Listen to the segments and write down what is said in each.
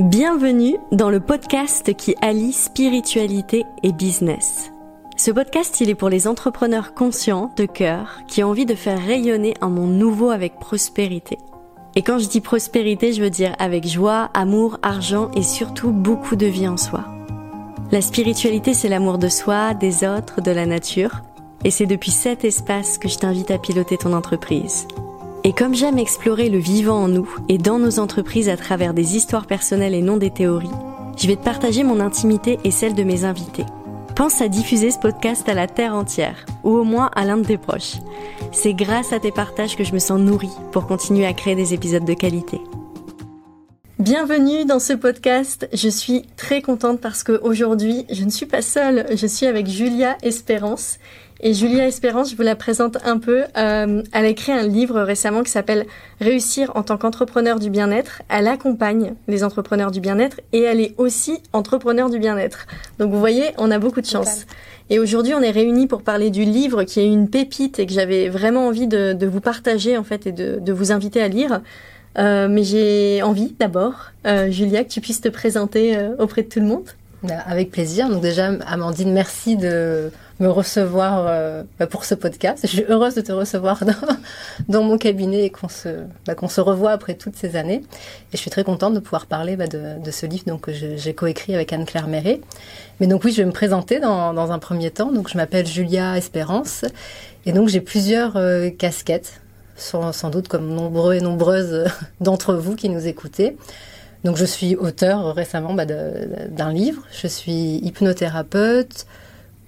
Bienvenue dans le podcast qui allie spiritualité et business. Ce podcast, il est pour les entrepreneurs conscients, de cœur, qui ont envie de faire rayonner un monde nouveau avec prospérité. Et quand je dis prospérité, je veux dire avec joie, amour, argent et surtout beaucoup de vie en soi. La spiritualité, c'est l'amour de soi, des autres, de la nature. Et c'est depuis cet espace que je t'invite à piloter ton entreprise. Et comme j'aime explorer le vivant en nous et dans nos entreprises à travers des histoires personnelles et non des théories, je vais te partager mon intimité et celle de mes invités. Pense à diffuser ce podcast à la terre entière, ou au moins à l'un de tes proches. C'est grâce à tes partages que je me sens nourrie pour continuer à créer des épisodes de qualité. Bienvenue dans ce podcast. Je suis très contente parce qu'aujourd'hui, je ne suis pas seule. Je suis avec Julia Espérance et Julia Espérance, je vous la présente un peu. Euh, elle a écrit un livre récemment qui s'appelle Réussir en tant qu'entrepreneur du bien-être. Elle accompagne les entrepreneurs du bien-être et elle est aussi entrepreneur du bien-être. Donc vous voyez, on a beaucoup de chance. Et aujourd'hui, on est réunis pour parler du livre qui est une pépite et que j'avais vraiment envie de, vous partager en fait et de, vous inviter à lire. Euh, mais j'ai envie d'abord, euh, Julia, que tu puisses te présenter auprès de tout le monde. Bah, avec plaisir. Donc déjà, Amandine, merci de me recevoir euh, bah, pour ce podcast. Je suis heureuse de te recevoir dans, mon cabinet et qu'on se, bah, qu'on se revoit après toutes ces années. Et je suis très contente de pouvoir parler bah, de, ce livre donc, que j'ai coécrit avec Anne-Claire Méret. Mais donc oui, je vais me présenter dans, un premier temps. Donc je m'appelle Julia Espérance et donc j'ai plusieurs euh, casquettes, sans, sans, doute comme nombreux et nombreuses d'entre vous qui nous écoutez. Donc je suis auteur récemment d'un livre, je suis hypnothérapeute,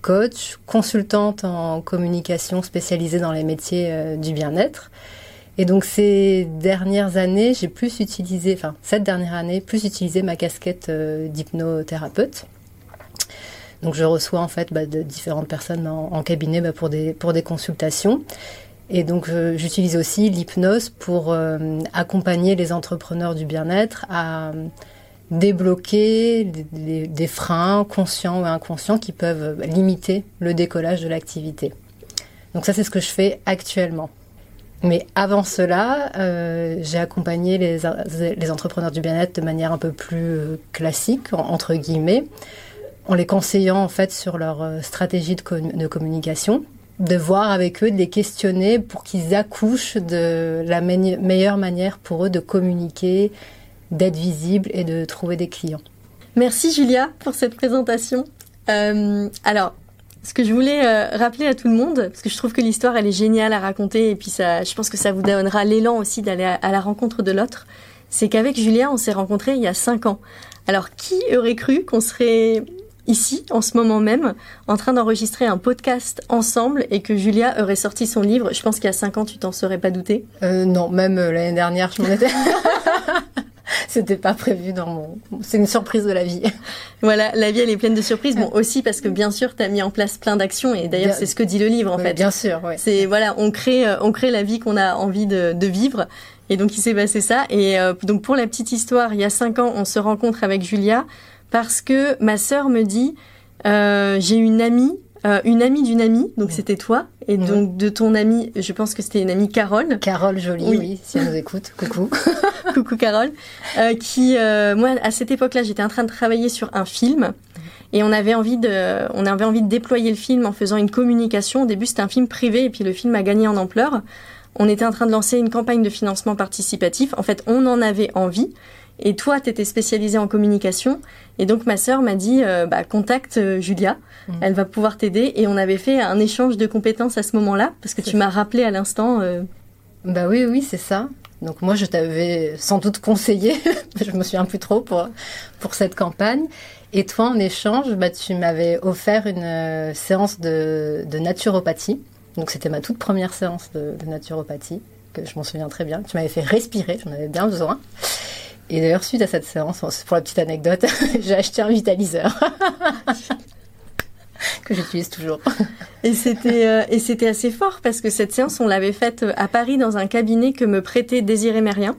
coach, consultante en communication spécialisée dans les métiers euh, du bien-être. Et donc ces dernières années, j'ai plus utilisé, enfin cette dernière année, plus utilisé ma casquette euh, d'hypnothérapeute. Donc je reçois en fait bah, de différentes personnes en, cabinet bah, pour, des, pour des consultations. Et donc j'utilise aussi l'hypnose pour euh, accompagner les entrepreneurs du bien-être à débloquer des, freins conscients ou inconscients qui peuvent limiter le décollage de l'activité. Donc ça, c'est ce que je fais actuellement. Mais avant cela, euh, j'ai accompagné les, entrepreneurs du bien-être de manière un peu plus euh, classique, entre guillemets, en les conseillant en fait sur leur euh, stratégie de, de communication, de voir avec eux, de les questionner pour qu'ils accouchent de la meilleure manière pour eux de communiquer, d'être visible et de trouver des clients. Merci Julia pour cette présentation. Euh, alors, ce que je voulais euh, rappeler à tout le monde, parce que je trouve que l'histoire elle est géniale à raconter et puis ça, je pense que ça vous donnera l'élan aussi d'aller à, la rencontre de l'autre, c'est qu'avec Julia on s'est rencontrés il y a cinq ans. Alors qui aurait cru qu'on serait ici, en ce moment même, en train d'enregistrer un podcast ensemble et que Julia aurait sorti son livre? Je pense qu'il y a cinq ans, tu t'en serais pas douté. Euh, non, même l'année dernière, je m'en étais. C'était pas prévu dans mon. C'est une surprise de la vie. Voilà, la vie elle est pleine de surprises. Bon aussi parce que bien sûr tu as mis en place plein d'actions et d'ailleurs c'est ce que dit le livre en fait. Bien sûr, ouais. C'est voilà, on crée euh, on crée la vie qu'on a envie de, de vivre. Et donc il s'est passé ça. Et euh, donc pour la petite histoire, il y a cinq ans, on se rencontre avec Julia parce que ma sœur me dit euh, j'ai une amie euh, une amie d'une amie, donc c'était toi, et donc de ton amie, je pense que c'était une amie Carole. Carole Jolie, oui, si elle nous écoute, coucou. coucou Carole, euh, qui, euh, moi, à cette époque-là, j'étais en train de travailler sur un film, et on avait envie de, on avait envie de déployer le film en faisant une communication. Au début, c'était un film privé, et puis le film a gagné en ampleur. On était en train de lancer une campagne de financement participatif. En fait, on en avait envie. Et toi, tu étais spécialisée en communication. Et donc, ma sœur m'a dit, euh, bah, contacte euh, Julia. Mmh. Elle va pouvoir t'aider. Et on avait fait un échange de compétences à ce moment-là, parce que tu m'as rappelé à l'instant. Euh... Bah oui, oui, c'est ça. Donc moi, je t'avais sans doute conseillé, je me souviens plus trop pour pour cette campagne. Et toi, en échange, bah, tu m'avais offert une séance de, de naturopathie. Donc c'était ma toute première séance de, de naturopathie, que je m'en souviens très bien. Tu m'avais fait respirer, j'en avais bien besoin. Et d'ailleurs, suite à cette séance, pour la petite anecdote, j'ai acheté un vitaliseur. que j'utilise toujours. Et c'était euh, et c'était assez fort parce que cette séance on l'avait faite euh, à Paris dans un cabinet que me prêtait Désiré Mérien.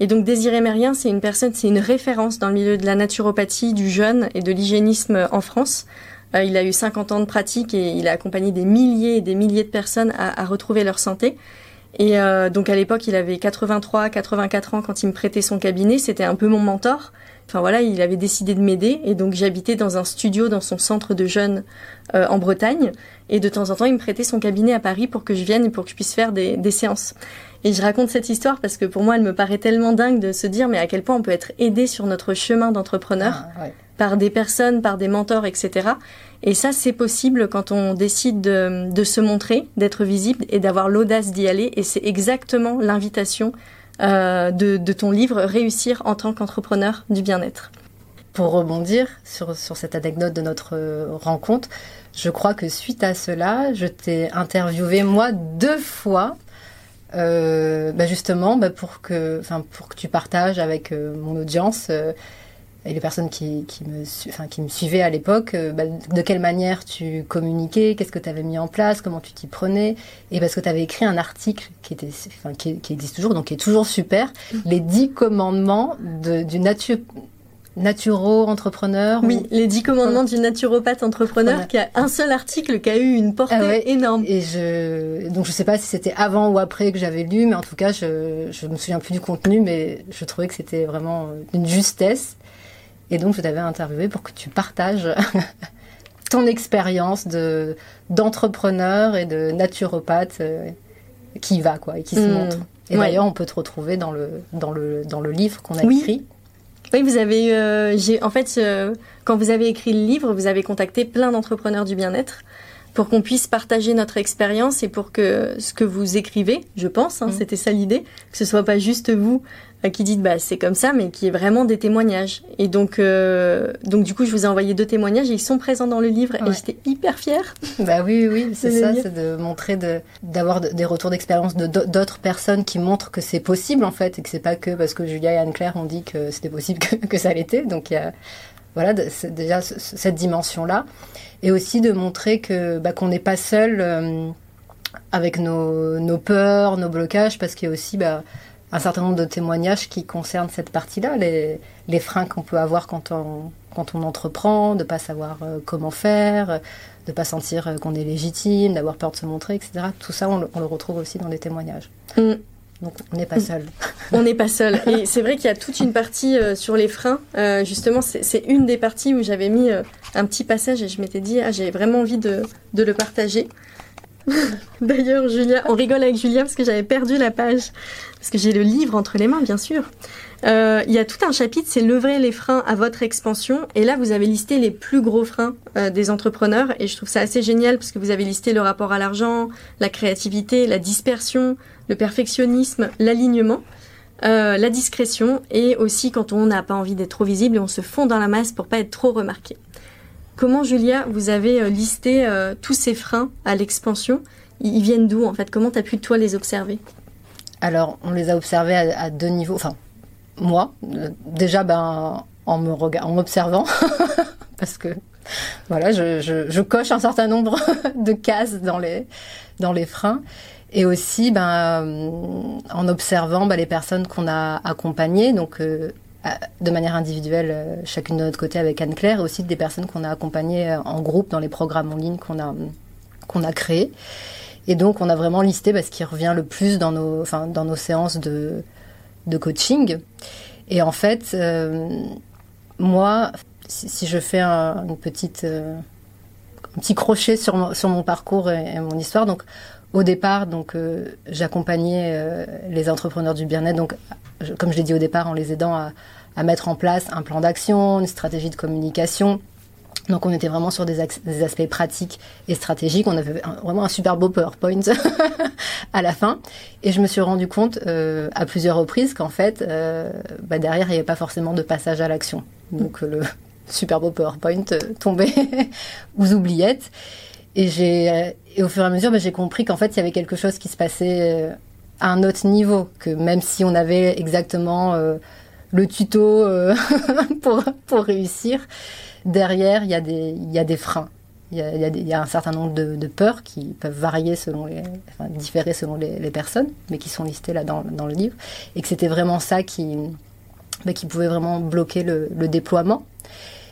Et donc Désiré Mérien, c'est une personne, c'est une référence dans le milieu de la naturopathie, du jeûne et de l'hygiénisme en France. Euh, il a eu 50 ans de pratique et il a accompagné des milliers et des milliers de personnes à retrouver leur santé. Et euh, donc à l'époque, il avait 83, 84 ans quand il me prêtait son cabinet. C'était un peu mon mentor. Enfin voilà, il avait décidé de m'aider et donc j'habitais dans un studio dans son centre de jeunes euh, en Bretagne et de temps en temps il me prêtait son cabinet à Paris pour que je vienne et pour que je puisse faire des, des séances. Et je raconte cette histoire parce que pour moi elle me paraît tellement dingue de se dire mais à quel point on peut être aidé sur notre chemin d'entrepreneur Ah, ouais. par des personnes, par des mentors, etc. Et ça, c'est possible quand on décide de, se montrer, d'être visible et d'avoir l'audace d'y aller. Et c'est exactement l'invitation euh, de, ton livre, Réussir en tant qu'entrepreneur du bien-être. Pour rebondir sur, cette anecdote de notre euh, rencontre, je crois que suite à cela, je t'ai interviewé moi deux fois, euh, bah justement bah pour que, tu partages avec mon audience et les personnes qui, qui me, enfin, qui me suivaient à l'époque, euh, bah, de quelle manière tu communiquais, qu'est-ce que tu avais mis en place, comment tu t'y prenais, et parce que tu avais écrit un article qui était, enfin, qui, qui existe toujours, donc qui est toujours super, les dix commandements de, du nature naturo-entrepreneur. Oui, ou- les dix commandements du naturopathe entrepreneur qui a un seul article qui a eu une portée Ah ouais. énorme. Et je, donc je sais pas si c'était avant ou après que j'avais lu, mais en tout cas, je, je me souviens plus du contenu, mais je trouvais que c'était vraiment une justesse. Et donc, je t'avais interviewé pour que tu partages ton expérience de, d'entrepreneur et de naturopathe euh, qui va, quoi, et qui se Mm. montre. Et Ouais. d'ailleurs, on peut te retrouver dans le, dans le, dans le livre qu'on a Oui. écrit. Oui, vous avez eu, euh, j'ai, en fait, euh, quand vous avez écrit le livre, vous avez contacté plein d'entrepreneurs du bien-être pour qu'on puisse partager notre expérience et pour que ce que vous écrivez, je pense, hein, Mm. c'était ça l'idée, que ce soit pas juste vous euh, qui dites bah c'est comme ça, mais qui est vraiment des témoignages. Et donc, euh, donc du coup, je vous ai envoyé deux témoignages et ils sont présents dans le livre Ouais. et j'étais hyper fière. Bah oui, oui, oui, c'est ça, c'est de montrer, de, d'avoir de- des retours d'expérience de d'au- d'autres personnes qui montrent que c'est possible en fait, et que c'est pas que parce que Julia et Anne-Claire ont dit que c'était possible que, que ça l'était. Donc il y a, voilà, déjà ce- ce- cette dimension-là, et aussi de montrer que bah, qu'on n'est pas seul euh, avec nos, nos peurs, nos blocages, parce qu'il y a aussi bah, un certain nombre de témoignages qui concernent cette partie-là, les, les freins qu'on peut avoir quand on, quand on entreprend, de pas savoir euh, comment faire, de pas sentir euh, qu'on est légitime, d'avoir peur de se montrer, etc. Tout ça, on le, on le retrouve aussi dans les témoignages. Mm. Donc, on n'est pas seul. On n'est pas seul. Et c'est vrai qu'il y a toute une partie euh, sur les freins. Euh, justement, c'est une des parties où j'avais mis euh, un petit passage et je m'étais dit, ah, j'ai vraiment envie de, de le partager. D'ailleurs, Julia, on rigole avec Julia parce que j'avais perdu la page. Parce que j'ai le livre entre les mains, bien sûr. Euh, Il y a tout un chapitre, c'est lever les freins à votre expansion. Et là, vous avez listé les plus gros freins euh, des entrepreneurs. Et je trouve ça assez génial parce que vous avez listé le rapport à l'argent, la créativité, la dispersion, le perfectionnisme, l'alignement. Euh, la discrétion et aussi quand on n'a pas envie d'être trop visible et on se fond dans la masse pour pas être trop remarqué. Comment Julia, vous avez listé tous ces freins à l'expansion? Ils viennent d'où en fait? Comment tu as pu toi les observer? Alors, on les a observés à, deux niveaux. Enfin, moi, déjà, ben, en me m'observant, parce que voilà, je, coche un certain nombre de cases dans les dans les freins, et aussi, ben, en observant ben, les personnes qu'on a accompagnées, donc euh, de manière individuelle, euh, chacune de notre côté avec Anne Claire, et aussi des personnes qu'on a accompagnées euh, en groupe dans les programmes en ligne qu'on a qu'on a créés. Et donc, on a vraiment listé bah, ce qui revient le plus dans nos, enfin, dans nos séances de, coaching. Et en fait, euh, moi, si, je fais un, euh, un petit crochet sur mon, parcours et, mon histoire, donc au départ, donc euh, j'accompagnais les entrepreneurs du bien-être, donc comme je l'ai dit au départ, en les aidant à mettre en place un plan d'action, une stratégie de communication. Donc on était vraiment sur des, aspects pratiques et stratégiques. On avait vraiment un super beau PowerPoint à la fin. Et je me suis rendu compte euh, à plusieurs reprises qu'en fait, euh, bah, derrière, il n'y avait pas forcément de passage à l'action. Donc euh, le super beau PowerPoint tombait aux oubliettes. Et, au fur et à mesure, bah, j'ai compris qu'en fait, il y avait quelque chose qui se passait à un autre niveau. Que même si on avait exactement le tuto pour, pour réussir, derrière, il y a des, freins. Il y a, un certain nombre de, peurs qui peuvent varier selon les, différer selon les, personnes, mais qui sont listées là dans, le livre. Et que c'était vraiment ça qui, bah, pouvait vraiment bloquer le, déploiement.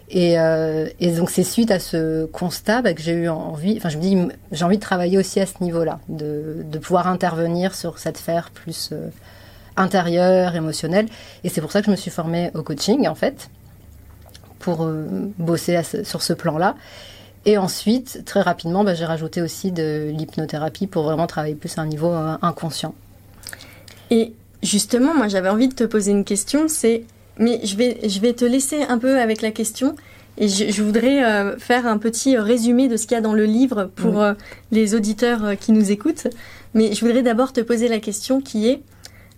Et, euh, et donc c'est suite à ce constat bah, que j'ai eu envie, enfin je me dis j'ai envie de travailler aussi à ce niveau-là, de, de pouvoir intervenir sur cette sphère plus euh, intérieure, émotionnelle. Et c'est pour ça que je me suis formée au coaching en fait. Pour bosser sur ce plan-là. Et ensuite, très rapidement, bah, j'ai rajouté aussi de l'hypnothérapie pour vraiment travailler plus à un niveau inconscient. Et justement, moi j'avais envie de te poser une question, c'est, mais je vais, je vais te laisser un peu avec la question. Et je, voudrais euh, faire un petit résumé de ce qu'il y a dans le livre pour euh, les auditeurs euh, qui nous écoutent. Mais je voudrais d'abord te poser la question qui est,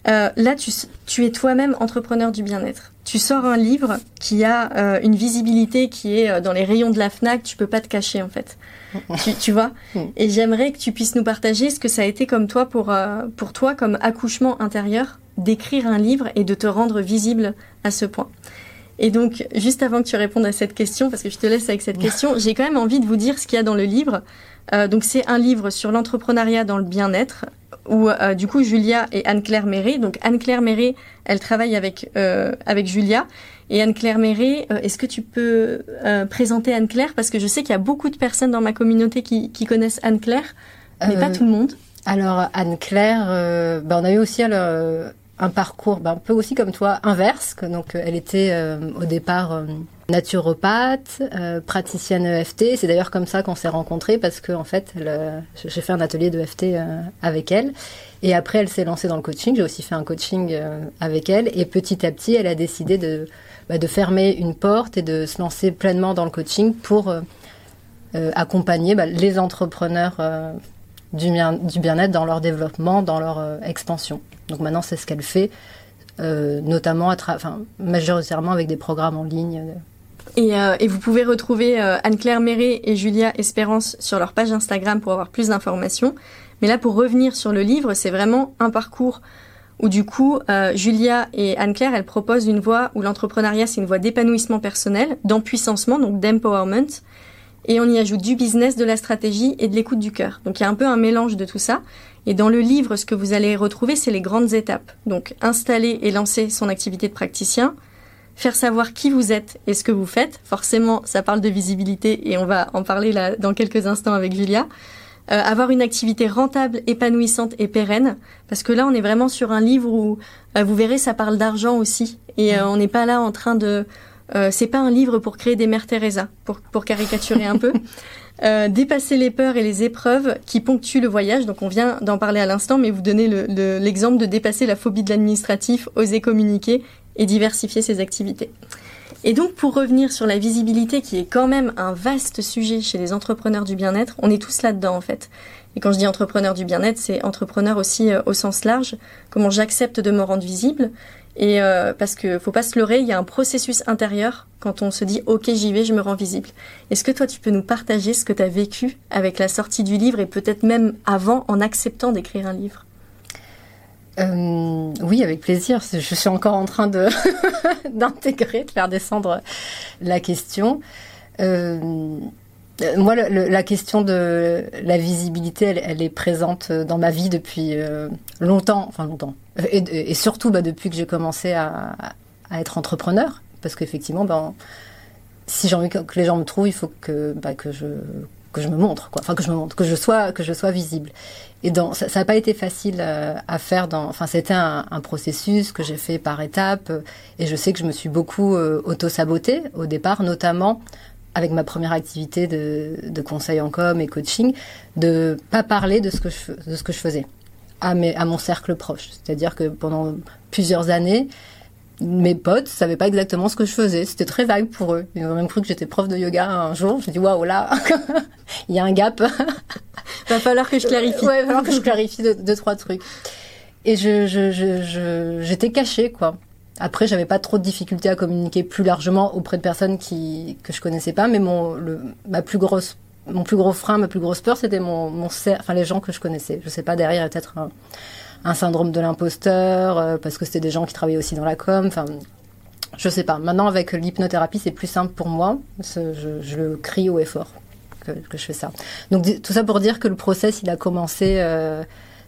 là tu, tu es toi-même entrepreneur du bien-être. Tu sors un livre qui a une visibilité qui est dans les rayons de la FNAC, tu peux pas te cacher en fait. tu, tu, vois Et j'aimerais que tu puisses nous partager ce que ça a été comme toi pour, pour toi comme accouchement intérieur d'écrire un livre et de te rendre visible à ce point. Et donc, juste avant que tu répondes à cette question, parce que je te laisse avec cette question, j'ai quand même envie de vous dire ce qu'il y a dans le livre. Euh, donc, c'est un livre sur l'entrepreneuriat dans le bien-être, où euh, du coup Julia et Anne-Claire Méré. Donc, Anne-Claire Méré, elle travaille avec euh, avec Julia. Et Anne-Claire Méré, est-ce que tu peux présenter Anne-Claire? Parce que je sais qu'il y a beaucoup de personnes dans ma communauté qui, qui connaissent Anne-Claire, mais pas tout le monde. Alors Anne-Claire, ben, on a eu aussi alors, un parcours ben, un peu aussi comme toi inverse. Donc euh, elle était euh, au départ euh, naturopathe, praticienne EFT. C'est d'ailleurs comme ça qu'on s'est rencontrés parce que en fait j'ai fait un atelier de EFT avec elle. Et après elle s'est lancée dans le coaching. J'ai aussi fait un coaching avec elle. Et petit à petit elle a décidé de, bah, de fermer une porte et de se lancer pleinement dans le coaching pour accompagner bah, les entrepreneurs du bien-être dans leur développement, dans leur expansion. Donc maintenant, c'est ce qu'elle fait, euh, notamment, enfin, majoritairement avec des programmes en ligne. Et, euh, et vous pouvez retrouver euh, Anne-Claire Méré et Julia Espérance sur leur page Instagram pour avoir plus d'informations. Mais là, pour revenir sur le livre, c'est vraiment un parcours où du coup, Julia et Anne-Claire, elles proposent une voie où l'entrepreneuriat, c'est une voie d'épanouissement personnel, d'empuissancement, donc d'empowerment. Et on y ajoute du business, de la stratégie et de l'écoute du cœur. Donc il y a un peu un mélange de tout ça. Et dans le livre, ce que vous allez retrouver, c'est les grandes étapes. Donc, installer et lancer son activité de praticien, faire savoir qui vous êtes et ce que vous faites. Forcément, ça parle de visibilité et on va en parler là dans quelques instants avec Julia. Euh, avoir une activité rentable, épanouissante et pérenne, parce que là, on est vraiment sur un livre où euh, vous verrez, ça parle d'argent aussi, et euh, on n'est pas là en train de. C'est pas un livre pour créer des mères Teresa, pour, pour caricaturer un peu. Euh, dépasser les peurs et les épreuves qui ponctuent le voyage. Donc on vient d'en parler à l'instant, mais vous donnez l'exemple de dépasser la phobie de l'administratif, oser communiquer et diversifier ses activités. Et donc pour revenir sur la visibilité qui est quand même un vaste sujet chez les entrepreneurs du bien-être, on est tous là-dedans en fait. Et quand je dis entrepreneur du bien-être, c'est entrepreneur aussi euh, au sens large, comment j'accepte de me rendre visible et euh, parce que faut pas se leurrer, il y a un processus intérieur quand on se dit OK, j'y vais, je me rends visible. Est-ce que toi tu peux nous partager ce que tu as vécu avec la sortie du livre et peut-être même avant en acceptant d'écrire un livre? Euh, oui, avec plaisir. Je suis encore en train d'intégrer, de faire descendre la question. Euh, euh, moi, la question de la visibilité, elle, est présente dans ma vie depuis euh, longtemps, enfin longtemps, et, surtout bah, depuis que j'ai commencé à, être entrepreneur, parce qu'effectivement, ben, si j'ai envie que, les gens me trouvent, il faut que, bah, je me montre. Enfin, que je me montre, que je sois, visible. Et ça n'a pas été facile euh, à faire. Enfin, c'était un, processus que j'ai fait par étapes. Et je sais que je me suis beaucoup auto-sabotée au départ, notamment avec ma première activité de, de, conseil en com et coaching, de pas parler de ce que je, de ce que je faisais à, mes, à mon cercle proche. C'est-à-dire que pendant plusieurs années, mes potes savaient pas exactement ce que je faisais. C'était très vague pour eux. Ils ont même cru que j'étais prof de yoga un jour. J'ai dit waouh là, il y a un gap. va falloir que je clarifie. Ouais, va falloir que je clarifie deux, trois trucs. Et je, je, je, j'étais cachée quoi. Après, j'avais pas trop de difficultés à communiquer plus largement auprès de personnes que je connaissais pas, mais mon ma plus grosse mon plus gros frein, ma plus grosse peur, c'était mon enfin les gens que je connaissais. Je sais pas derrière, peut-être un, syndrome de l'imposteur euh, parce que c'était des gens qui travaillaient aussi dans la com. Enfin, je sais pas. Maintenant, avec l'hypnothérapie, c'est plus simple pour moi. Je, le crie haut et fort que, que, je fais ça. Donc tout ça pour dire que le process, il a commencé euh,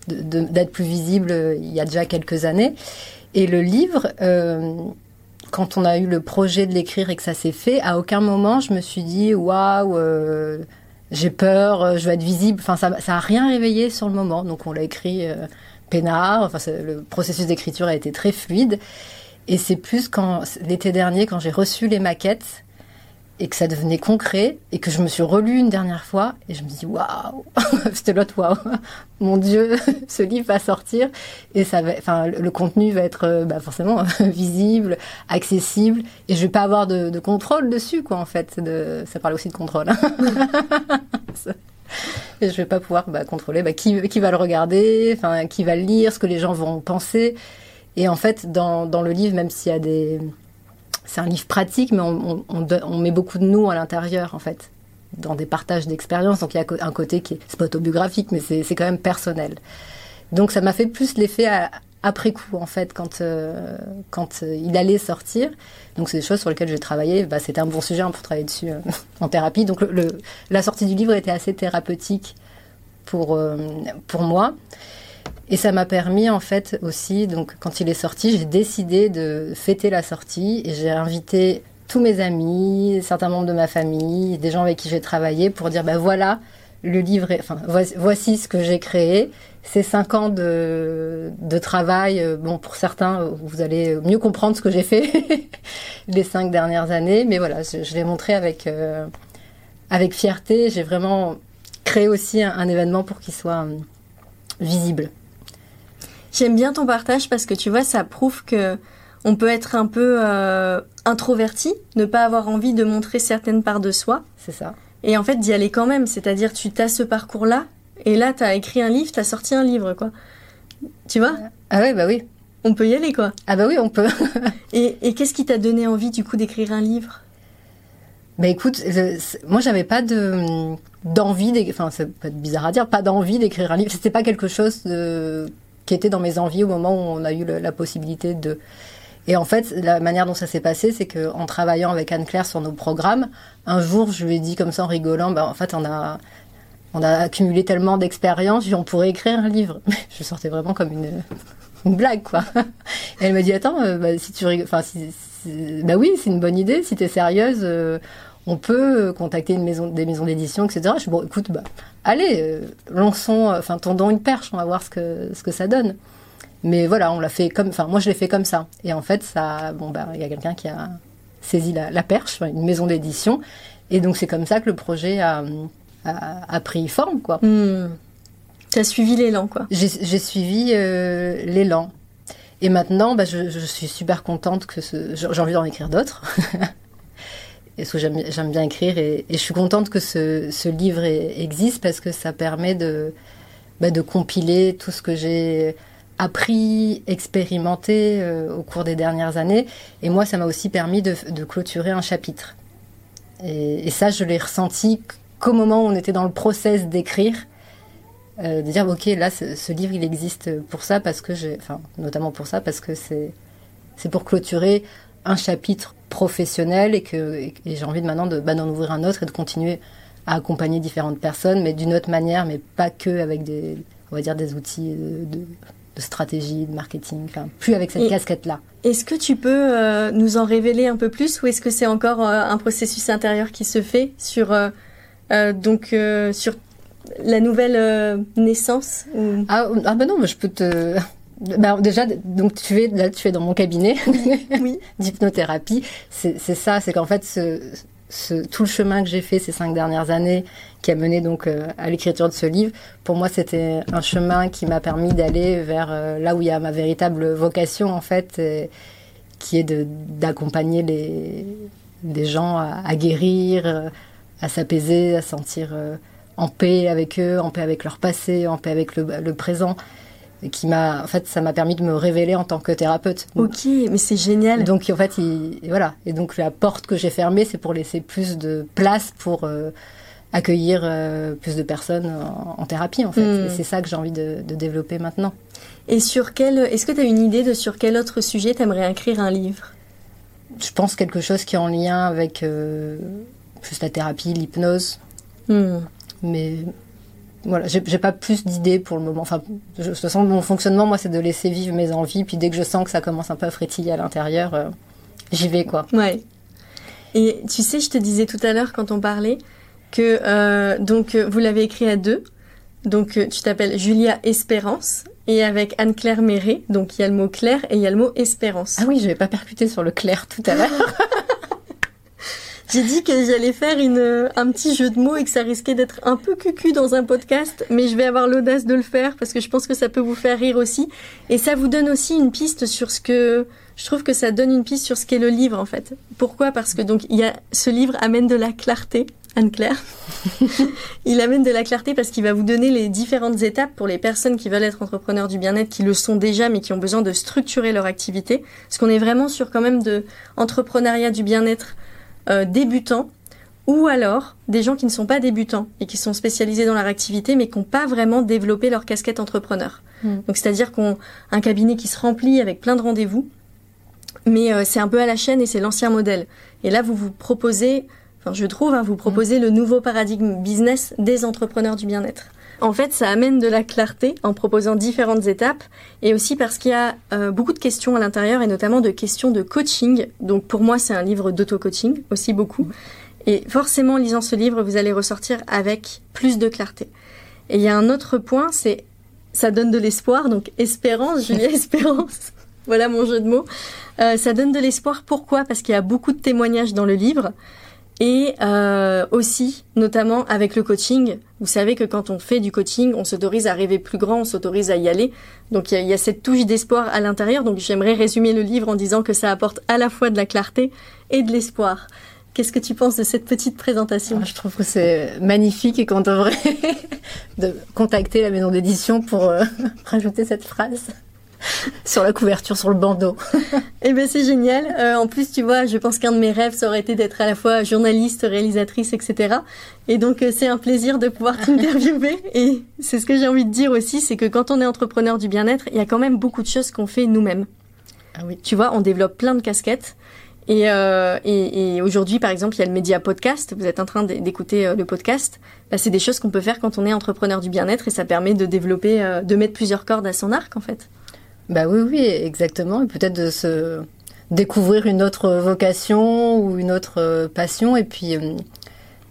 d'être plus visible euh, il y a déjà quelques années. Et le livre, euh, quand on a eu le projet de l'écrire et que ça s'est fait, à aucun moment je me suis dit waouh, euh, j'ai peur, euh, je vais être visible. Enfin, ça, ça a rien réveillé sur le moment. Donc on l'a écrit euh, peinard. Enfin, le processus d'écriture a été très fluide. Et c'est plus quand l'été dernier, quand j'ai reçu les maquettes, et que ça devenait concret et que je me suis relue une dernière fois et je me dis waouh c'était l'autre waouh mon dieu ce livre va sortir et ça va enfin le contenu va être euh, bah, forcément visible accessible et je vais pas avoir de, contrôle dessus quoi en fait ça parle aussi de contrôle hein. et je vais pas pouvoir bah, contrôler bah, qui, va le regarder enfin qui va le lire ce que les gens vont penser et en fait dans le livre même s'il y a des c'est un livre pratique, mais on, met beaucoup de nous à l'intérieur, en fait, dans des partages d'expériences. Donc il y a un côté qui est, c'est pas autobiographique, mais c'est quand même personnel. Donc ça m'a fait plus l'effet après coup, en fait, quand, euh, quand euh, il allait sortir. Donc c'est des choses sur lesquelles j'ai travaillé. Bah, c'était un bon sujet hein, pour travailler dessus euh, en thérapie. Donc la sortie du livre était assez thérapeutique pour, pour moi. Et ça m'a permis en fait aussi, donc quand il est sorti, j'ai décidé de fêter la sortie et j'ai invité tous mes amis, certains membres de ma famille, des gens avec qui j'ai travaillé pour dire ben voilà, le livre, enfin voici ce que j'ai créé. Ces cinq ans de, de travail, euh, bon pour certains, vous allez mieux comprendre ce que j'ai fait les cinq dernières années, mais voilà, je, l'ai montré avec euh, avec fierté. J'ai vraiment créé aussi un événement pour qu'il soit euh, visible. J'aime bien ton partage parce que tu vois, ça prouve que on peut être un peu euh, introverti, ne pas avoir envie de montrer certaines parts de soi. C'est ça. Et en fait, d'y aller quand même. C'est-à-dire, tu as ce parcours-là, et là, tu as écrit un livre, tu as sorti un livre, quoi. Tu vois? Ah ouais, bah oui. On peut y aller, quoi. Ah bah oui, on peut. et, et qu'est-ce qui t'a donné envie, du coup, d'écrire un livre? Bah écoute, moi, j'avais pas de d'envie, enfin, c'est être bizarre à dire, pas d'envie d'écrire un livre. C'était pas quelque chose de était dans mes envies au moment où on a eu la possibilité de. Et en fait, la manière dont ça s'est passé, c'est qu'en travaillant avec Anne-Claire sur nos programmes, un jour, je lui ai dit comme ça en rigolant, ben, en fait, on a, on a accumulé tellement d'expérience, on pourrait écrire un livre. je sortais vraiment comme une, blague, quoi. Et elle me dit, attends, euh, bah, si tu rigoles, enfin, bah oui, c'est une bonne idée, si tu es sérieuse, euh, on peut contacter une maison, des maisons d'édition, etc. Je suis bon, écoute, bah, allez, euh, lançons, enfin, tendons une perche, on va voir ce que, ce que ça donne. Mais voilà, on l'a fait comme, enfin, moi je l'ai fait comme ça. Et en fait, ça, bon, bah, il y a quelqu'un qui a saisi la, perche, une maison d'édition. Et donc, c'est comme ça que le projet a, a, pris forme, quoi. Hmm. Tu as suivi l'élan, quoi. J'ai suivi euh, l'élan. Et maintenant, bah, je, je, suis super contente que ce... j'ai envie d'en écrire d'autres. que j'aime bien écrire et, je suis contente que ce, livre existe parce que ça permet de, bah, de compiler tout ce que j'ai appris, expérimenté euh, au cours des dernières années. Et moi, ça m'a aussi permis de, clôturer un chapitre. Et, ça, je l'ai ressenti qu'au moment où on était dans le process d'écrire, euh, de dire ok, là, ce, ce, livre, il existe pour ça parce que j'ai, enfin, notamment pour ça parce que c'est c'est pour clôturer un chapitre professionnel et que j'ai envie de maintenant de, bah, d'en ouvrir un autre et de continuer à accompagner différentes personnes, mais d'une autre manière, mais pas que avec des, on va dire, des outils de, stratégie, de marketing, enfin, plus avec cette casquette-là. Est-ce que tu peux euh, nous en révéler un peu plus ou est-ce que c'est encore euh, un processus intérieur qui se fait sur, euh, donc, sur la nouvelle naissance ah, ah, bah non, mais je peux te... Bah, déjà, donc tu es là, tu es dans mon cabinet oui. d'hypnothérapie. C'est ça, c'est qu'en fait, ce, ce, tout le chemin que j'ai fait ces cinq dernières années, qui a mené donc euh, à l'écriture de ce livre, pour moi, c'était un chemin qui m'a permis d'aller vers euh, là où il y a ma véritable vocation en fait, qui est d'accompagner les, les gens à, guérir, à s'apaiser, à sentir euh, en paix avec eux, en paix avec leur passé, en paix avec le, le présent qui m'a en fait ça m'a permis de me révéler en tant que thérapeute. OK, mais c'est génial. Donc en fait il, voilà et donc la porte que j'ai fermée c'est pour laisser plus de place pour euh, accueillir euh, plus de personnes en, thérapie en fait. Hmm. Et c'est ça que j'ai envie de, de, développer maintenant. Et sur quel est-ce que tu as une idée de sur quel autre sujet tu aimerais écrire un livre? Je pense quelque chose qui est en lien avec euh, plus la thérapie, l'hypnose. Hmm. Mais voilà, j'ai pas plus d'idées pour le moment. Enfin, de toute façon, mon fonctionnement, moi, c'est de laisser vivre mes envies. Puis dès que je sens que ça commence un peu à frétiller à l'intérieur, euh, j'y vais, quoi. Ouais. Et tu sais, je te disais tout à l'heure quand on parlait que euh, donc vous l'avez écrit à deux. Donc euh, tu t'appelles Julia Espérance et avec Anne-Claire Méret. Donc il y a le mot Claire et il y a le mot Espérance. Ah oui, je vais pas percuté sur le Claire tout à l'heure. J'ai dit que j'allais faire une, un petit jeu de mots et que ça risquait d'être un peu cucu dans un podcast, mais je vais avoir l'audace de le faire parce que je pense que ça peut vous faire rire aussi. Et ça vous donne aussi une piste sur ce que, je trouve que ça donne une piste sur ce qu'est le livre en fait. Pourquoi? Parce que donc il y a, ce livre amène de la clarté. Anne-Claire. il amène de la clarté parce qu'il va vous donner les différentes étapes pour les personnes qui veulent être entrepreneurs du bien-être, qui le sont déjà, mais qui ont besoin de structurer leur activité. Parce qu'on est vraiment sur quand même de entrepreneuriat du bien-être euh, débutants ou alors des gens qui ne sont pas débutants et qui sont spécialisés dans leur activité mais qui n'ont pas vraiment développé leur casquette entrepreneur. Hmm. Donc c'est-à-dire qu'on un cabinet qui se remplit avec plein de rendez-vous, mais euh, c'est un peu à la chaîne et c'est l'ancien modèle. Et là vous vous proposez, enfin je trouve, hein, vous proposez hmm. le nouveau paradigme business des entrepreneurs du bien-être. En fait, ça amène de la clarté en proposant différentes étapes et aussi parce qu'il y a euh, beaucoup de questions à l'intérieur et notamment de questions de coaching. Donc pour moi, c'est un livre d'auto-coaching aussi beaucoup. Et forcément, en lisant ce livre, vous allez ressortir avec plus de clarté. Et il y a un autre point, c'est ça donne de l'espoir. Donc espérance, Julia, espérance. voilà mon jeu de mots. Euh, ça donne de l'espoir. Pourquoi? Parce qu'il y a beaucoup de témoignages dans le livre. Et euh, aussi, notamment avec le coaching, vous savez que quand on fait du coaching, on s'autorise à rêver plus grand, on s'autorise à y aller. Donc il y, a cette touche d'espoir à l'intérieur. Donc j'aimerais résumer le livre en disant que ça apporte à la fois de la clarté et de l'espoir. Qu'est-ce que tu penses de cette petite présentation? Ah, Je trouve que c'est magnifique et qu'on devrait de contacter la maison d'édition pour euh, rajouter cette phrase sur la couverture, sur le bandeau. eh ben c'est génial. Euh, en plus, tu vois, je pense qu'un de mes rêves, ça aurait été d'être à la fois journaliste, réalisatrice, etc. Et donc, euh, c'est un plaisir de pouvoir t'interviewer. Et c'est ce que j'ai envie de dire aussi, c'est que quand on est entrepreneur du bien-être, il y a quand même beaucoup de choses qu'on fait nous-mêmes. Ah oui. Tu vois, on développe plein de casquettes. Et, euh, et, et aujourd'hui, par exemple, il y a le média podcast. Vous êtes en train d'écouter le podcast. Bah, c'est des choses qu'on peut faire quand on est entrepreneur du bien-être et ça permet de développer, de mettre plusieurs cordes à son arc, en fait. Bah oui, oui, exactement. Et peut-être de se découvrir une autre vocation ou une autre euh, passion. Et puis, euh,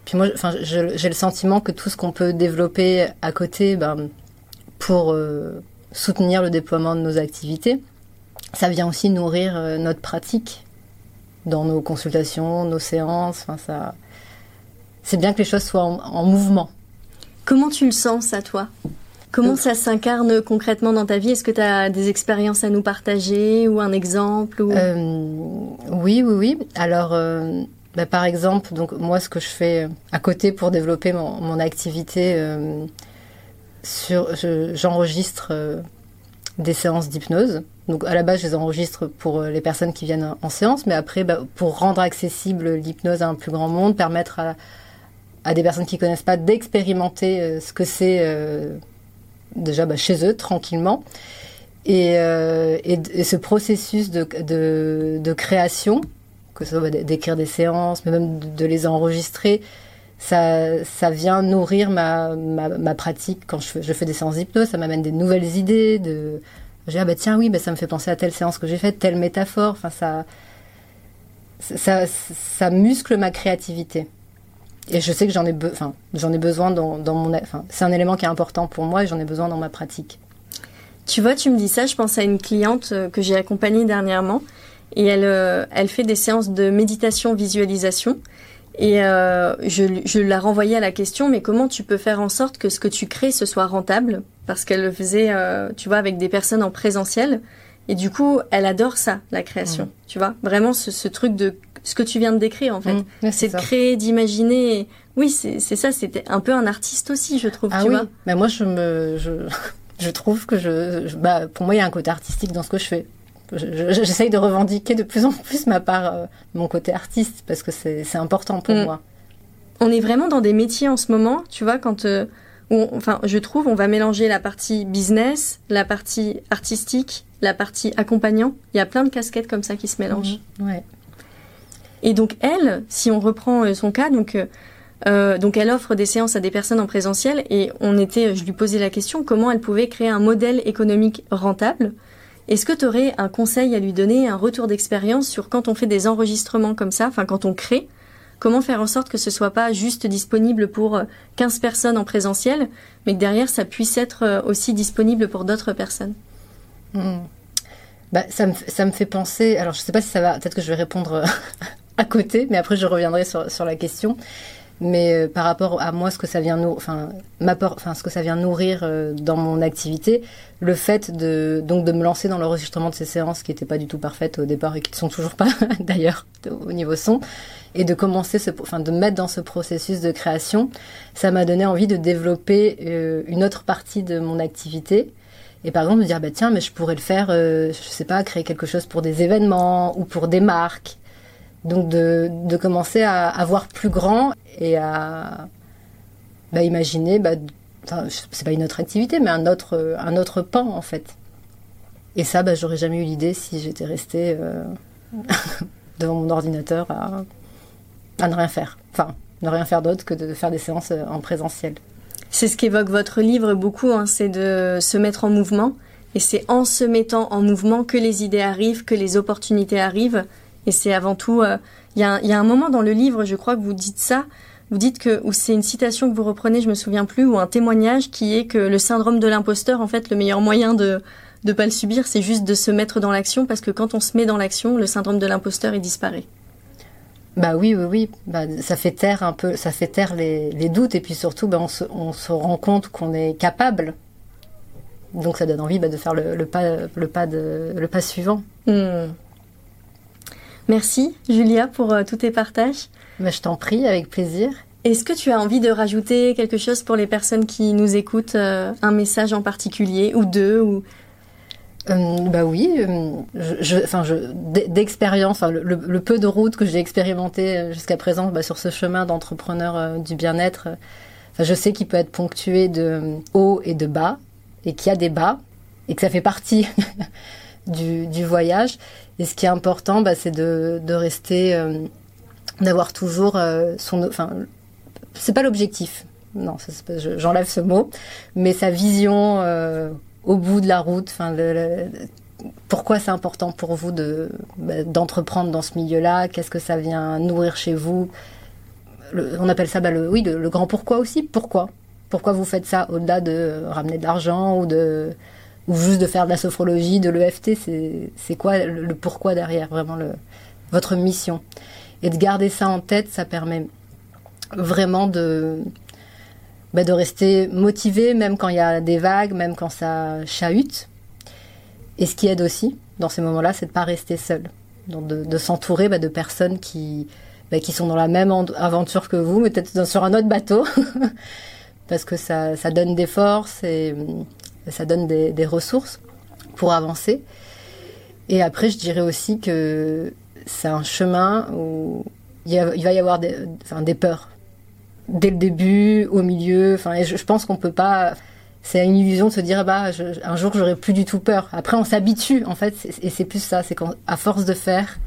puis moi, enfin, j'ai le sentiment que tout ce qu'on peut développer à côté, ben, pour euh, soutenir le déploiement de nos activités, ça vient aussi nourrir notre pratique dans nos consultations, nos séances. Enfin, ça, c'est bien que les choses soient en mouvement. Comment tu le sens, ça, toi? Comment ça s'incarne concrètement dans ta vie? Est-ce que tu as des expériences à nous partager ou un exemple euh, Oui, oui, oui. Alors, euh, bah, par exemple, donc moi, ce que je fais à côté pour développer mon, activité, euh, j'enregistre des séances d'hypnose. Donc à la base, je les enregistre pour les personnes qui viennent en séance, mais après, bah, pour rendre accessible l'hypnose à un plus grand monde, permettre à, à des personnes qui connaissent pas d'expérimenter ce que c'est déjà bah, chez eux tranquillement. Et, euh, ce processus de, création, que ce soit d'écrire des séances, mais même de, les enregistrer, ça, vient nourrir ma, pratique quand je fais, des séances d'hypnose. Ça m'amène des nouvelles idées. De, je dis, ah bah tiens, oui, bah ça me fait penser à telle séance que j'ai faite, telle métaphore. Enfin, ça, ça muscle ma créativité. Et je sais que j'en ai, enfin, j'en ai besoin dans, dans mon, enfin, c'est un élément qui est important pour moi et j'en ai besoin dans ma pratique. Tu vois, tu me dis ça, je pense à une cliente euh, que j'ai accompagnée dernièrement et elle, euh, elle fait des séances de méditation visualisation. Et euh, je, je la renvoyais à la question, mais comment tu peux faire en sorte que ce que tu crées, ce soit rentable? Parce qu'elle le faisait, tu vois, avec des personnes en présentiel. Et du coup, elle adore ça, la création. Mmh. Tu vois, vraiment ce, ce truc de ce que tu viens de décrire en fait. Mmh, c'est de créer, d'imaginer. Oui, c'est ça. C'était un peu un artiste aussi, je trouve. Ah oui. Mais moi, je me, je, je trouve que je, bah, pour moi, il y a un côté artistique dans ce que je fais. J'essaye de revendiquer de plus en plus ma part, euh, mon côté artiste, parce que c'est important pour mmh. moi. On est vraiment dans des métiers en ce moment, tu vois, quand, euh, enfin, je trouve, on va mélanger la partie business, la partie artistique, la partie accompagnant. Il y a plein de casquettes comme ça qui se mélangent. Mmh. Ouais. Et donc elle, si on reprend euh, son cas, donc euh, euh, donc elle offre des séances à des personnes en présentiel et on était, je lui posais la question comment elle pouvait créer un modèle économique rentable? Est-ce que tu aurais un conseil à lui donner, un retour d'expérience sur quand on fait des enregistrements comme ça, enfin quand on crée, comment faire en sorte que ce soit pas juste disponible pour 15 personnes en présentiel, mais que derrière ça puisse être aussi disponible pour d'autres personnes? Mmh. bah, ça, me, ça me fait penser, alors je sais pas si ça va, peut-être que je vais répondre à côté, mais après je reviendrai sur, la question. Mais euh, par rapport à moi, ce que ça vient nourrir, euh, dans mon activité, le fait de donc de me lancer dans l'enregistrement de ces séances qui n'étaient pas du tout parfaites au départ et qui ne sont toujours pas d'ailleurs au niveau son, et de commencer, ce, enfin, de mettre dans ce processus de création, ça m'a donné envie de développer euh, une autre partie de mon activité. Et par exemple, me dire, bah, tiens, mais je pourrais le faire, je sais pas, créer quelque chose pour des événements ou pour des marques donc de, de commencer à, à, voir plus grand et à bah, imaginer, bah, c'est pas une autre activité, mais un autre, un autre pan en fait. Et ça, bah, j'aurais jamais eu l'idée si j'étais restée euh, devant mon ordinateur à, à, ne rien faire. Enfin, ne rien faire d'autre que de faire des séances euh, en présentiel. C'est ce qu'évoque votre livre beaucoup, hein, c'est de se mettre en mouvement. Et c'est en se mettant en mouvement que les idées arrivent, que les opportunités arrivent. Et c'est avant tout, euh, il y, a, y, a, un moment dans le livre, je crois que vous dites ça, vous dites que, ou c'est une citation que vous reprenez, je me souviens plus, ou un témoignage qui est que le syndrome de l'imposteur, en fait, le meilleur moyen de ne pas le subir, c'est juste de se mettre dans l'action, parce que quand on se met dans l'action, le syndrome de l'imposteur, il disparaît. Bah oui, oui, oui. Bah, ça fait taire un peu, ça fait taire les, les doutes, et puis surtout, bah, on, se, on se rend compte qu'on est capable. Donc ça donne envie bah, de faire le, le, pas, le, pas de, le pas suivant. Mmh. Merci Julia pour euh, tous tes partages. Mais je t'en prie, avec plaisir. Est-ce que tu as envie de rajouter quelque chose pour les personnes qui nous écoutent, euh, un message en particulier ou deux ou? Euh, bah oui, je, enfin, je, d'expérience, le, le, peu de route que j'ai expérimenté euh, jusqu'à présent bah, sur ce chemin d'entrepreneur du bien-être, enfin, je sais qu'il peut être ponctué de haut et de bas, et qu'il y a des bas, et que ça fait partie du, du voyage. Et ce qui est important, bah, c'est de, rester, euh, d'avoir toujours euh, son, enfin, c'est pas l'objectif. Non, j'enlève ce mot, mais sa vision euh, au bout de la route. Enfin, pourquoi c'est important pour vous de bah, d'entreprendre dans ce milieu-là? Qu'est-ce que ça vient nourrir chez vous? On appelle ça, bah, le, oui, le grand pourquoi aussi. Pourquoi? Pourquoi vous faites ça au-delà de ramener de l'argent ou de ou juste de faire de la sophrologie, de l'EFT, c'est quoi le, pourquoi derrière, vraiment le, votre mission? Et de garder ça en tête, ça permet vraiment de, bah, de rester motivé, même quand il y a des vagues, même quand ça chahute. Et ce qui aide aussi, dans ces moments-là, c'est de pas rester seul. Donc de, de s'entourer bah, de personnes qui, bah, qui sont dans la même aventure que vous, mais peut-être sur un autre bateau. Parce que ça, ça donne des forces et ça donne des, ressources pour avancer. Et après, je dirais aussi que c'est un chemin où il, va y avoir des, peurs. Dès le début, au milieu. Enfin, je, pense qu'on peut pas. C'est une illusion de se dire bah je, un jour j'aurai plus du tout peur. Après, on s'habitue en fait, et c'est plus ça. C'est qu'à force de faire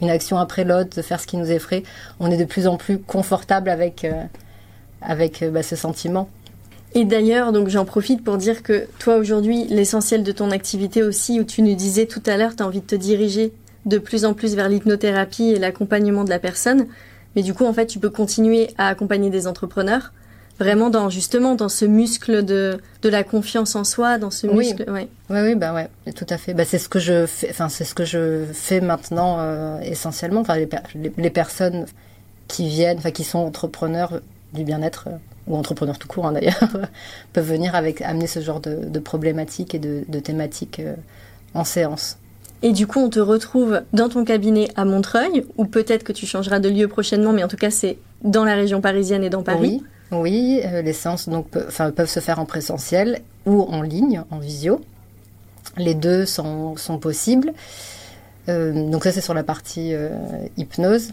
une action après l'autre, de faire ce qui nous effraie, on est de plus en plus confortable avec euh, avec bah, ce sentiment. Et d'ailleurs, donc j'en profite pour dire que toi aujourd'hui, l'essentiel de ton activité aussi, où tu nous disais tout à l'heure, tu as envie de te diriger de plus en plus vers l'hypnothérapie et l'accompagnement de la personne. Mais du coup, en fait, tu peux continuer à accompagner des entrepreneurs, vraiment dans justement dans ce muscle de, de la confiance en soi, dans ce muscle. Oui, oui, oui bah ouais, tout à fait. Bah, c'est ce que je fais. Enfin, c'est ce que je fais maintenant euh, essentiellement. Enfin, les, les, les, personnes qui viennent, enfin, qui sont entrepreneurs du bien-être. Euh, ou entrepreneurs tout court hein, d'ailleurs, peuvent venir avec amener ce genre de, de problématiques et de, de thématiques euh, en séance. Et du coup, on te retrouve dans ton cabinet à Montreuil, ou peut-être que tu changeras de lieu prochainement, mais en tout cas, c'est dans la région parisienne et dans Paris. Oui, oui euh, les séances donc, pe peuvent se faire en présentiel ou en ligne, en visio. Les deux sont, sont possibles. Euh, donc ça, c'est sur la partie hypnose.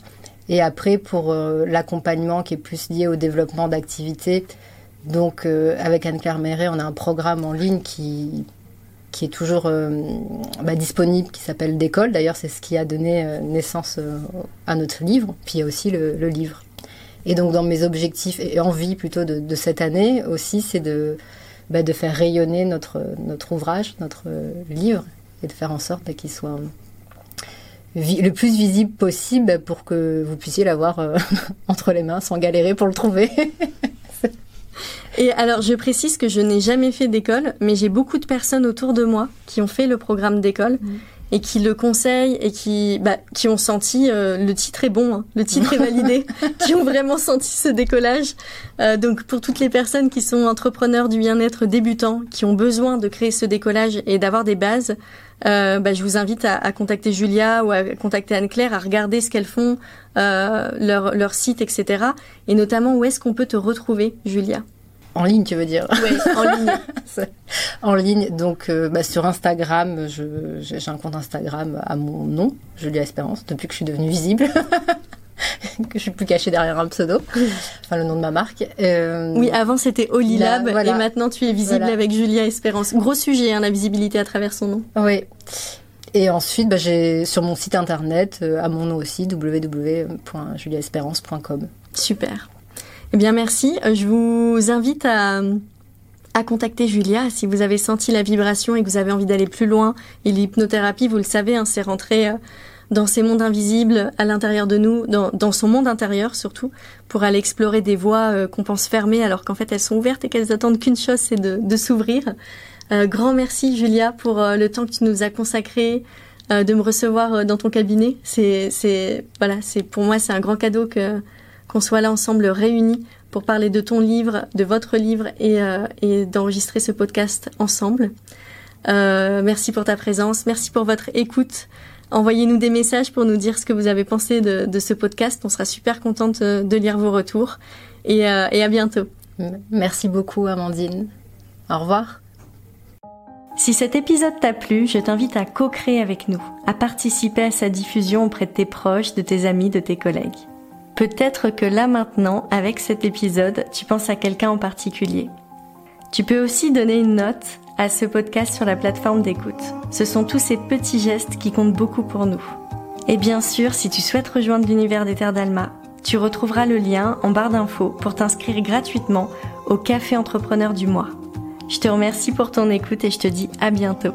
Et après, pour euh, l'accompagnement qui est plus lié au développement d'activités, donc euh, avec Anne-Claire Méret, on a un programme en ligne qui, qui est toujours euh, bah, disponible, qui s'appelle D'école. D'ailleurs, c'est ce qui a donné naissance à notre livre. Puis il y a aussi le, livre. Et donc, dans mes objectifs et envies plutôt de, cette année aussi, c'est de, bah, de faire rayonner notre, notre ouvrage, notre livre, et de faire en sorte bah, qu'il soit le plus visible possible pour que vous puissiez l'avoir euh, entre les mains sans galérer pour le trouver. Et alors, je précise que je n'ai jamais fait d'école, mais j'ai beaucoup de personnes autour de moi qui ont fait le programme d'école. Mmh. et qui le conseillent et qui, bah, qui ont senti euh, le titre est bon, hein, le titre est validé, qui ont vraiment senti ce décollage. Euh, donc pour toutes les personnes qui sont entrepreneurs du bien-être débutants, qui ont besoin de créer ce décollage et d'avoir des bases, euh, bah, je vous invite à, à, contacter Julia ou à contacter Anne-Claire, à regarder ce qu'elles font, euh, leur, leur site, etc. Et notamment où est-ce qu'on peut te retrouver, Julia? En ligne, tu veux dire? Oui, en ligne. en ligne, donc euh, bah, sur Instagram, j'ai un compte Instagram à mon nom, Julia Espérance, depuis que je suis devenue visible. que je suis plus cachée derrière un pseudo, enfin le nom de ma marque. Euh, oui, avant c'était Olilab et maintenant tu es visible avec Julia Espérance. Gros sujet, hein, la visibilité à travers son nom. Oui. Et ensuite, bah, j'ai sur mon site internet, euh, à mon nom aussi, www.juliaespérance.com. Super. Eh bien, merci. Euh, je vous invite à, à contacter Julia si vous avez senti la vibration et que vous avez envie d'aller plus loin. Et l'hypnothérapie, vous le savez, hein, c'est rentrer euh, dans ces mondes invisibles à l'intérieur de nous, dans, dans, son monde intérieur surtout, pour aller explorer des voies euh, qu'on pense fermées alors qu'en fait elles sont ouvertes et qu'elles attendent qu'une chose, c'est de, de s'ouvrir. grand merci Julia pour le temps que tu nous as consacré, de me recevoir dans ton cabinet. C'est, c'est, voilà, c'est pour moi c'est un grand cadeau que qu'on soit là ensemble réunis pour parler de ton livre, de votre livre et, euh, et d'enregistrer ce podcast ensemble. Euh, merci pour ta présence, merci pour votre écoute. Envoyez-nous des messages pour nous dire ce que vous avez pensé de, de ce podcast. On sera super contente euh, de lire vos retours. Et, euh, et à bientôt. Merci beaucoup, Amandine. Au revoir. Si cet épisode t'a plu, je t'invite à co-créer avec nous, à participer à sa diffusion auprès de tes proches, de tes amis, de tes collègues. Peut-être que là maintenant, avec cet épisode, tu penses à quelqu'un en particulier. Tu peux aussi donner une note à ce podcast sur la plateforme d'écoute. Ce sont tous ces petits gestes qui comptent beaucoup pour nous. Et bien sûr, si tu souhaites rejoindre l'univers des Terres d'Alma, tu retrouveras le lien en barre d'infos pour t'inscrire gratuitement au Café Entrepreneur du mois. Je te remercie pour ton écoute et je te dis à bientôt.